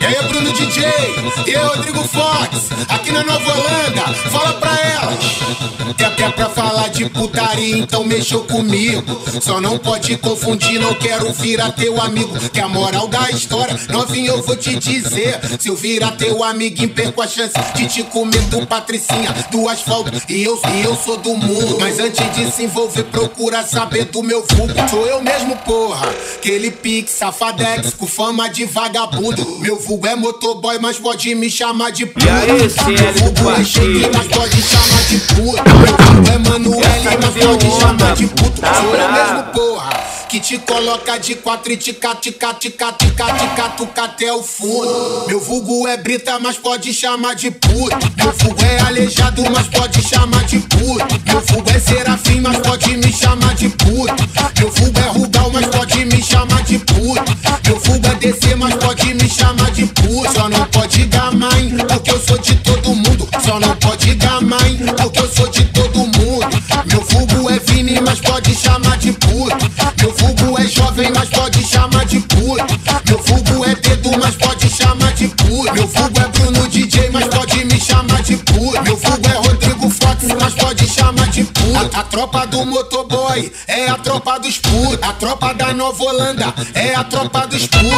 E aí, Bruno DJ, e aí, Rodrigo Fox, aqui na Nova Holanda, fala pra elas. É que é pra falar de putaria, então mexeu comigo. Só não pode confundir, não quero virar teu amigo. Que a moral da história, novinho, eu vou te dizer. Se eu virar teu amiguinho, perco a chance de te comer do Patricinha, do asfalto. E eu, e eu sou do mundo. Mas antes de se envolver, procura saber do meu vulgo. Sou eu mesmo, porra. Aquele pique, safadex, com fama de vagabundo. Meu vulgo é motoboy, mas pode me chamar de puta. E aí, CL Meu vulgo é partido? mas pode chamar de puta. Meu vulgo é Manuel, mas pode chamar de puta. Tá Sou eu brava. mesmo, porra. Que te coloca de quatro e tica, tica, tica, tica, tica, tuca até o fundo. Meu vulgo é brita, mas pode chamar de puta. Meu vulgo é aleijado, mas pode chamar de puta. Meu vulgo é serafim, mas pode me chamar de puta. Meu vulgo é rugal, mas pode me chamar de puta. Meu tropa do motoboy é a tropa dos putos. A tropa da Nova Holanda é a tropa dos putos.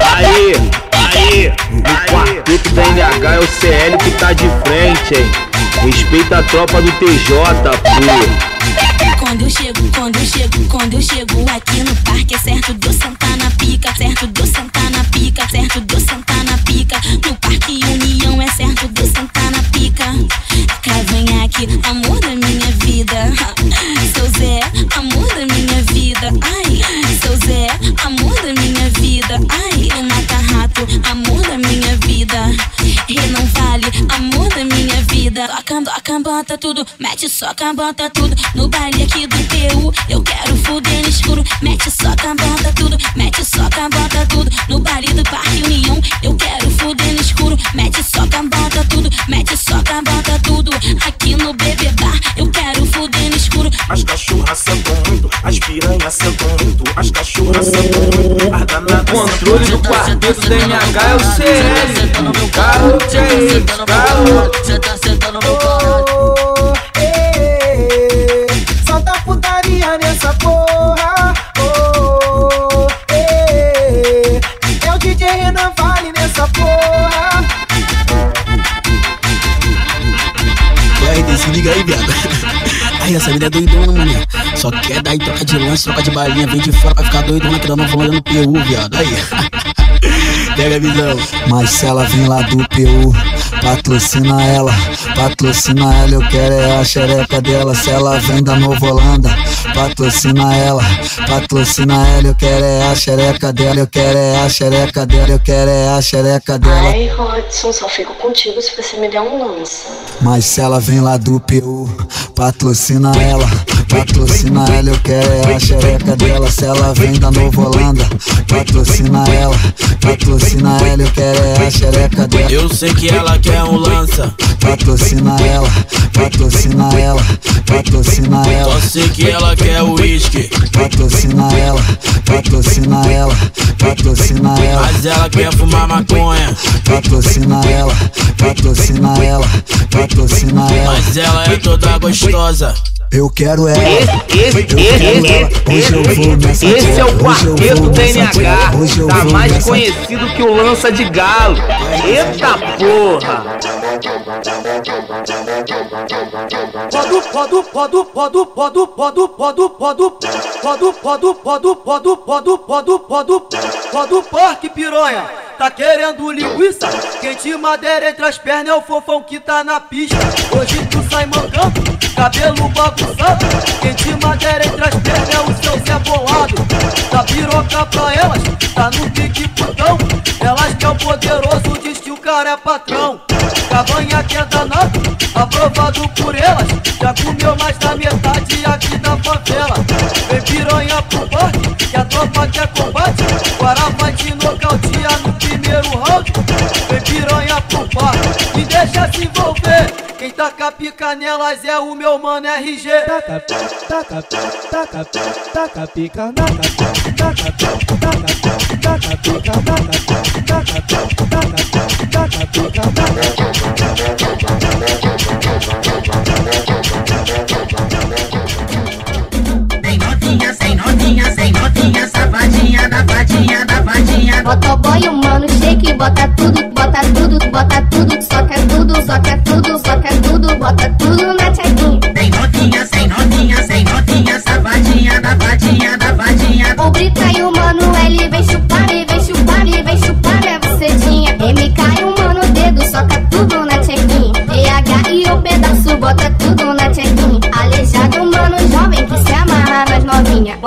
Aí, aí, no quarteto da NH é o CL que tá de frente, hein? Respeita a tropa do TJ, pô. Quando eu chego, quando eu chego, quando eu chego aqui no parque, é certo de eu sentar na pica, certo de eu Acambota tudo, mete só cambota tudo. No baile aqui do PU, eu quero fuder no escuro. Mete só cambota tudo, mete só cambota tudo. No baile do Parque União, eu quero fuder no escuro. Mete só cambota tudo, mete só cambota tudo. Aqui no BB Bar, eu quero fuder no escuro. As cachorras sentam muito, as piranhas sentam muito, as cachorras sentam muito, as danadas Controle do quarteto da NH é o CL. Galo, que é isso, galo. Cê tá sentando meu caralho. Nessa porra. Oh, eh. É o DJ Renan Vale nessa porra. RD, se liga aí, viado. Aí, essa vida é doidona, mané. Só quer dar em troca de lance, troca de balinha. Vem de fora pra ficar doidona, que ela não falando no PU, viado. Aí. Pega a visão. Mas se ela vem lá do PU, patrocina ela. Patrocina ela, eu quero é a xereca dela. Se ela vem da Nova Holanda, patrocina ela. Patrocina ela, eu quero é a xereca dela. Eu quero é a xereca dela. Eu quero é a xereca dela. Ai, Rodson, só fico contigo se você me der um lança. Mas se ela vem lá do PU, patrocina ela, patrocina ela, eu quero é a xereca dela. Se ela vem da Nova Holanda, patrocina ela, patrocina ela, eu quero é a xereca dela. Eu sei que ela quer um lança. Patrocina ela, patrocina ela, patrocina Só ela, sei que ela quer uísque. patrocina ela, patrocina ela, patrocina ela. Mas ela quer fumar maconha. Patrocina ela, patrocina ela, patrocina ela. Mas ela é toda gostosa. Eu quero ela. Esse, eu vou nessa esse é o quarteto vou da nessa NH. Hoje eu Tá mais conhecido que o lança de galo. Eita porra! Podo, podo, podo, podo, podo, podo, podo, podo, podo, podo, podo, podo, podo, podo, podo, podo, porque pironha. Tá querendo linguiça? Quente madeira entre as pernas é o fofão que tá na pista. Hoje tu sai mancando, cabelo bagunçado. Quente madeira entre as pernas é o seu Zé Bolado. Dá piroca pra elas, tá no pique putão. Elas que é o poderoso, diz que o cara é patrão. Cavanha que é danado, aprovado por elas. Já comeu mais da metade aqui da favela. Vem piranha pro parque, que a tropa quer combate, agora vai te nocautear no primeiro round. Vem piranha pro par e deixa se envolver. Quem taca pica nelas é o meu mano RG. Taca, taca, taca, taca pica na taca, taca, taca, taca pica na taca, taca, taca, taca pica na taca. Sem novinha, sem novinha, sem novinha, safadinha, davadinha, davadinha. Motoboy, humano,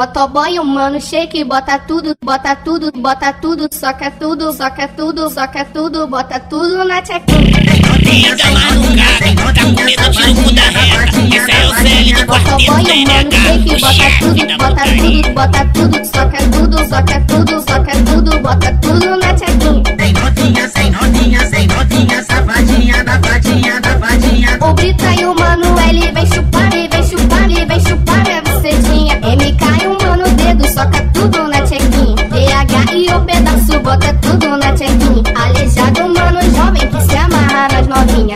Motoboy, o Mano shake, bota tudo, bota tudo, bota tudo, soca tudo, soca tudo, soca tudo, bota tudo na tá da reta. Esse é o CL do quarteto da NH, o bota chefe tudo, bota tudo, bota tudo, soca tudo, soca tudo, soca tudo, bota tudo na chequinha.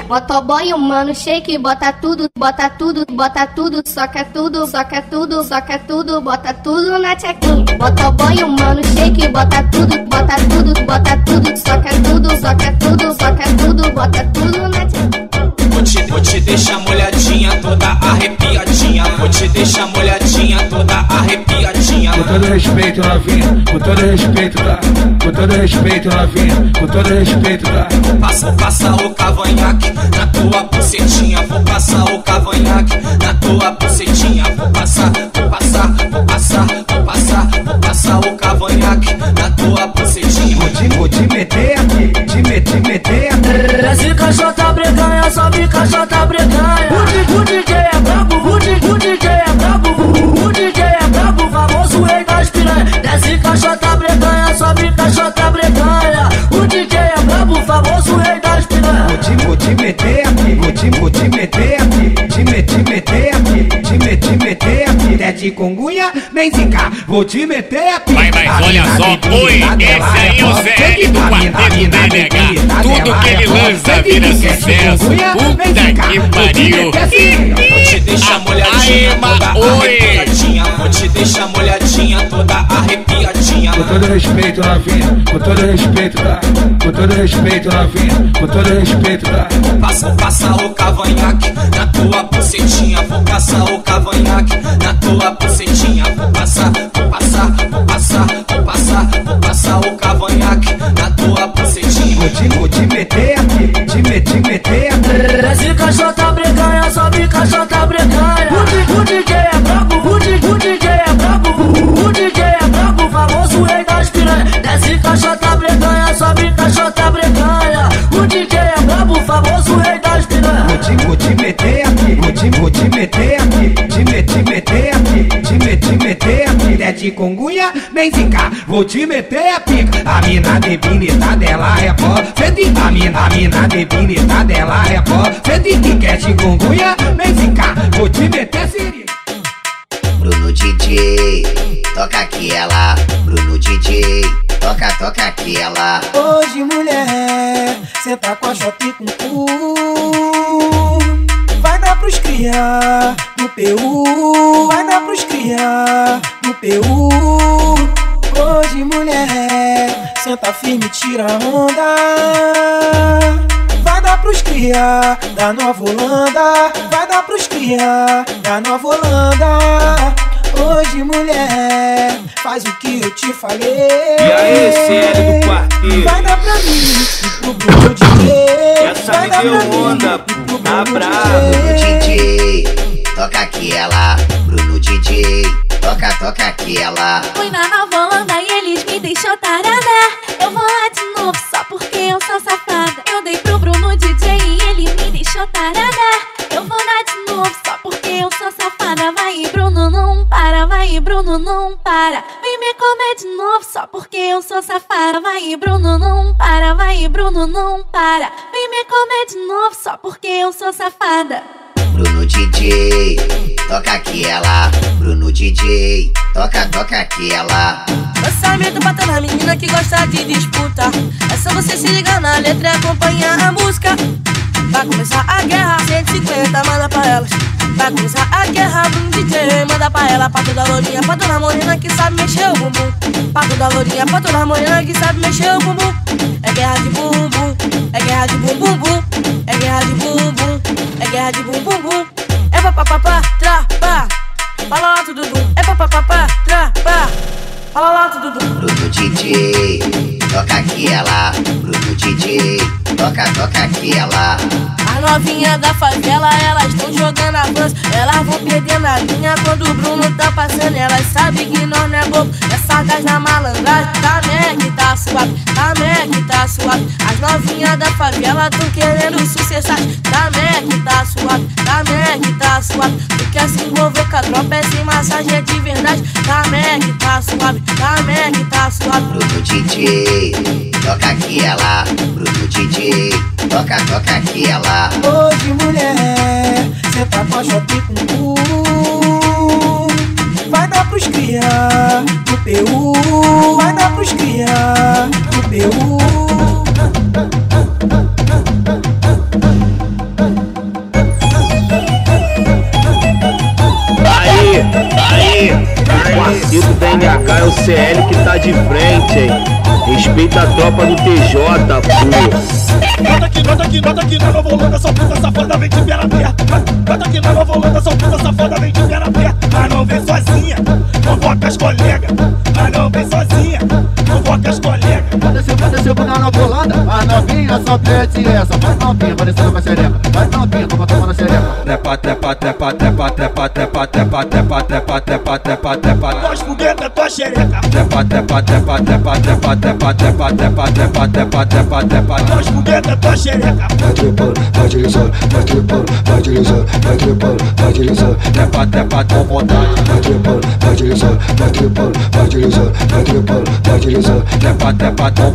Motoboy, o Mano shake, bota tudo, bota tudo, bota tudo, soca tudo, soca tudo, soca tudo, bota tudo na chequinha. Motoboy, o Mano shake, bota tudo, bota tudo, bota tudo, soca tudo, soca tudo, soca tudo, bota tudo na chequinha. Vou te, vou te deixar molhadinha, toda arrepiadinha. Vou te deixar molhadinha, todo respeito, novinha, com todo respeito, tá? Com todo respeito, novinha, com todo respeito, tá? Passa, passa o cavanhaque na tua bucetinha. Vou passar o cavanhaque na tua bucetinha. Vou passar, vou passar, vou passar, vou passar, vou passar o cavanhaque na tua bucetinha. Vou te, vou te meter aqui, te meter, meter aqui. Desce caixota breganha, sobe caixota breganha. O, di- te, vou te meter aqui, te meter, meter aqui, te meter, meter aqui. É de congunha, nem zicar, vou te meter aqui. Vai, mas A olha só, oi, dela esse aí é o CL do mina- quarteto a mina da NH. debilidade Tudo que ele é lança vira é sucesso. Puta que te pariu. assim. Vou te deixar molhadinha. Vou te deixar molhadinha, todo respeito, novinha, com todo respeito, tá? Com todo respeito, novinha, com todo respeito, tá? Passa, passa o cavanhaque na tua bucetinha. Vou passar o cavanhaque na tua bucetinha. Vou passar, vou passar, vou passar, vou passar, vou passar o cavanhaque vou te, te meter aqui, te meter, meter aqui, te meter, meter aqui. É de congunha, nem zicar, vou te meter a pica. A mina debilitada, ela é forte. A mina, a mina debilitada, ela é forte. Que quer de congunha, nem zicar, vou te meter siri. Bruno DJ, toca aquela. Bruno DJ, toca, toca aquela. Hoje, mulher, senta com a shot com cu. Cria no PU. Vai dar pros cria no PU. Hoje, mulher, senta firme, tira onda. Vai dar pros cria da Nova Holanda. Vai dar pros cria da Nova Holanda. Hoje, mulher, faz o que eu te falei. E aí, CL do quarteto? Vai dar pra mim e pro Bruno DJ. Essa Vai me dar deu onda, pro tá Bruno bravo. DJ. DJ, toca aquela. Bruno DJ, toca, toca aquela. Fui na Nova Holanda e eles me deixou tarada. Eu vou lá de novo só porque eu sou safada. Eu dei pro Bruno DJ e ele me deixou tarada. Eu vou lá de novo só porque. Vai, Bruno, não para. Vai, Bruno, não para. Vem me me comer de novo só porque eu sou safada. Vai, Bruno, não para. Vai, Bruno, não para. Vem me comer de novo só porque eu sou safada. Bruno DJ, toca aquela. Bruno DJ, toca, toca aquela. Lançamento batendo a menina que gosta de disputa. É só você se ligar na letra e acompanhar a música. Vai começar a guerra, 150, manda pra elas. Vai começar a guerra, Bruno DJ, manda pra ela. Pra toda lourinha, pra toda morena que sabe mexer o bumbum. Pra toda lourinha, pra toda morena que sabe mexer o bumbum. É guerra de bumbum, é guerra de bumbum bum. É guerra de bumbum, é guerra de bumbum bum. É papapá, tra, pá. Fala lá tudo bum. É papapá, tra, pá. Fala lá tudo bum. Bruno DJ, toca aquela. Bruno DJ, toca, toca aquela. As novinhas da favela, elas estão jogando avanço. Elas vão perdendo a linha quando o Bruno tá passando. Elas sabem que nós não é bobo. Essa gás na malandragem, tá que tá suave, tá que tá suave. As novinhas da favela tão querendo sucessar. Tá que tá suave, tá que tá suave. Tu quer se envolver com a tropa, é sem massagem, é de verdade. Tá que tá suave, tá que tá suave. Bruno DJ, toca aquela. Bruno DJ, toca, toca aquela. Hoje, mulher, cê tá com a shopping com cu. Vai dar pros cria do PU. Vai dar pros cria do PU. Aí, aí, o parceiro da NH é o CL que tá de frente, hein? Respeita a tropa do TJ, pô. Bota aqui, bota aqui, bota aqui na nova Holanda, só puta safada, vem de Piarapé. Bota aqui na nova Holanda, só puta safada, vem de Piarapé. Mas não vem sozinha, convoca as colegas. Mas não vem sozinha, convoca as colegas. Desceu, desceu na Holanda, a novinha só pede essa. Vai novinha, parecendo uma xereca. Vai novinha, toma tomando xereca. Trepa, trepa, trepa, trepa, trepa, trepa, trepa, trepa, trepa, trepa, trepa, trepa. Nós fogueta, tua xereca. Trepa, trepa, trepa, trepa, trepa, trepa, trepa, trepa, trepa, trepa, trepa, trepa. Nós fogueta, tua xereca. Vai trepando, vai deslizando, vai trepando, vai deslizando, vai trepando, vai deslizando. Trepa, trepa, com vontade. Vai trepando, vai deslizando, vai trepando, vai deslizando, vai trepando, vai deslizando. Trepa, trepa, com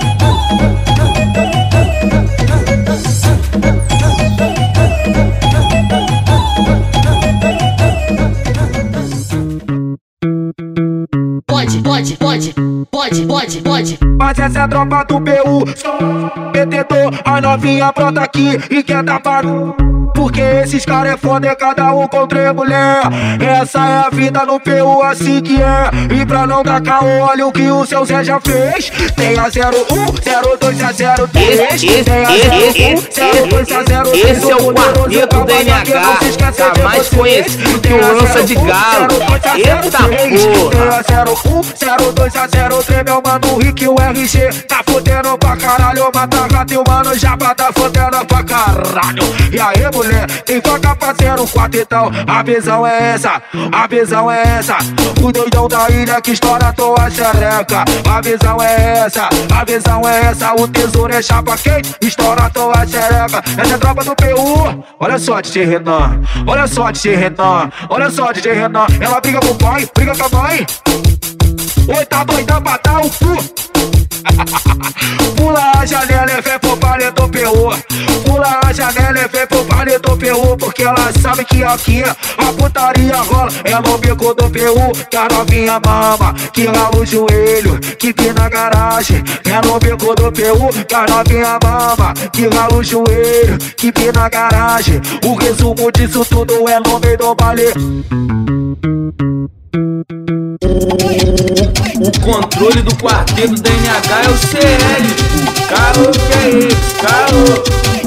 Mas essa é a tropa do PU. Detector, a novinha brota aqui e quer dar barulho. Porque esses caras é foda, é cada um contra a mulher. Essa é a vida no PU, assim que é. E pra não dar caô, olha o que o seu Zé já fez. Tem a 01, 02 a 03. Esse, Tem a esse, 01, 02 a 03. esse é o quarteto da NH, tá mais conhecido que o Lança de Galo. Eita porra! 01, 02 a 03, meu mano Rick, o RG tá fudendo pra caralho. Mata gato e o mano Jabba tá fudendo pra caralho. E aí, mulher, tem toca um quartetão. A visão é essa, a visão é essa. O doidão da ilha que estoura a tua xereca. A visão é essa, a visão é essa. O tesouro é chapa quente, estoura a tua xereca. Essa é a tropa do PU. Olha só, DJ Renan, olha só, DJ Renan, olha só, DJ Renan. Ela briga com o pai, briga com a mãe. Oi, tá doida pra dar o cu. Pula a janela e vem pro do PU. Pula a janela e vem pro do PU. Porque ela sabe que aqui a putaria rola. É no bico do PU que a novinha mama. Que rala o joelho, que pina na garagem. É no bico do PU que a novinha mama. Que rala o joelho, que pina na garagem. O resumo disso tudo é no meio do baile. O controle do quarteto da NH é o CL. Caro que é esse, caro.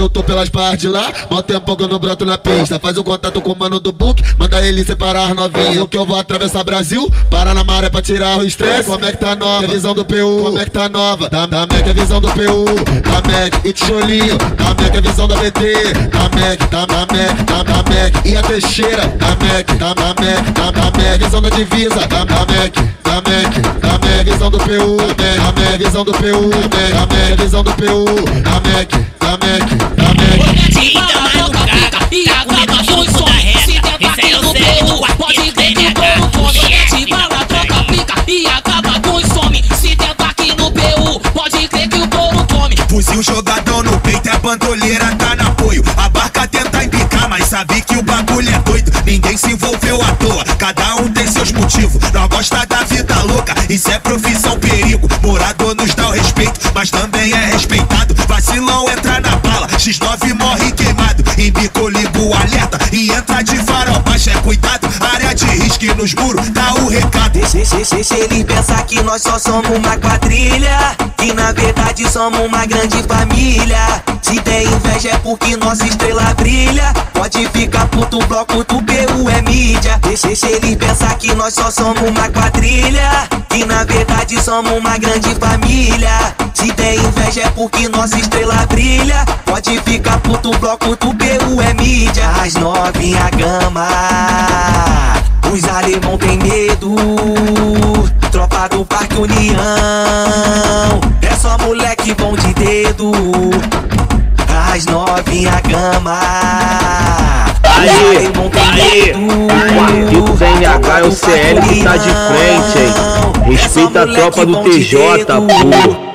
Eu tô pelas partes de lá, mal tempo que eu não broto na pista. Faz o contato com o mano do book, manda ele separar novinha. Que eu vou atravessar Brasil, para na maré pra tirar o estresse. Como é que tá nova? A visão do PU, como é que tá nova? Da, da Mac é visão do PU, da Mac e tijolinho. Da Mac é visão da BT, da Mac, da, da Mac, da, da Mac e a Teixeira. Da Mac, da, da Mac, da, da Mac, visão da divisa. Da, da Mac, da Mac, da Mac, visão do PU, visão do PU, da da Mac, visão do PU, da Mac, da Mac, da Mac. Eita, mas não caga, e acaba com os sons. Se tentar aqui no peru, pode crer que o couro come. Mete bala, troca pica e acaba com os some. Se tentar aqui no PU, pode crer que o couro come. Fuzil jogadão no peito, a bandoleira tá no apoio. A barca tenta empicar, mas sabe que o bagulho é doido. Ninguém se envolveu à toa, cada um tem seus motivos. Nós gosta da vida louca, isso é profissão perigo. Morador nos dá o respeito, mas também é respeitado. Vacilão entra na bala, X9 morre queimado. Em bico ligo alerta e entra de farol baixo. É cuidado, área de risco nos muros dá o recado. Se, se, se, se ele pensar que nós só somos uma quadrilha Que na verdade somos uma grande família. Se tem inveja é porque nossa estrela brilha. Pode ficar puto, bloco do PU é mídia. Se, se, se ele pensar que nós só somos uma quadrilha. Que na verdade somos uma grande família. Se tem inveja é porque nossa estrela brilha. Pode ficar puto, bloco do PU é mídia. As novinha gama os alemão tem medo, tropa do Parque União. É só moleque bom de dedo, as novinha gama. Aí, aí, o quarteto da NH é o CL que tá de frente, hein? Respeita a tropa do TJ, pô.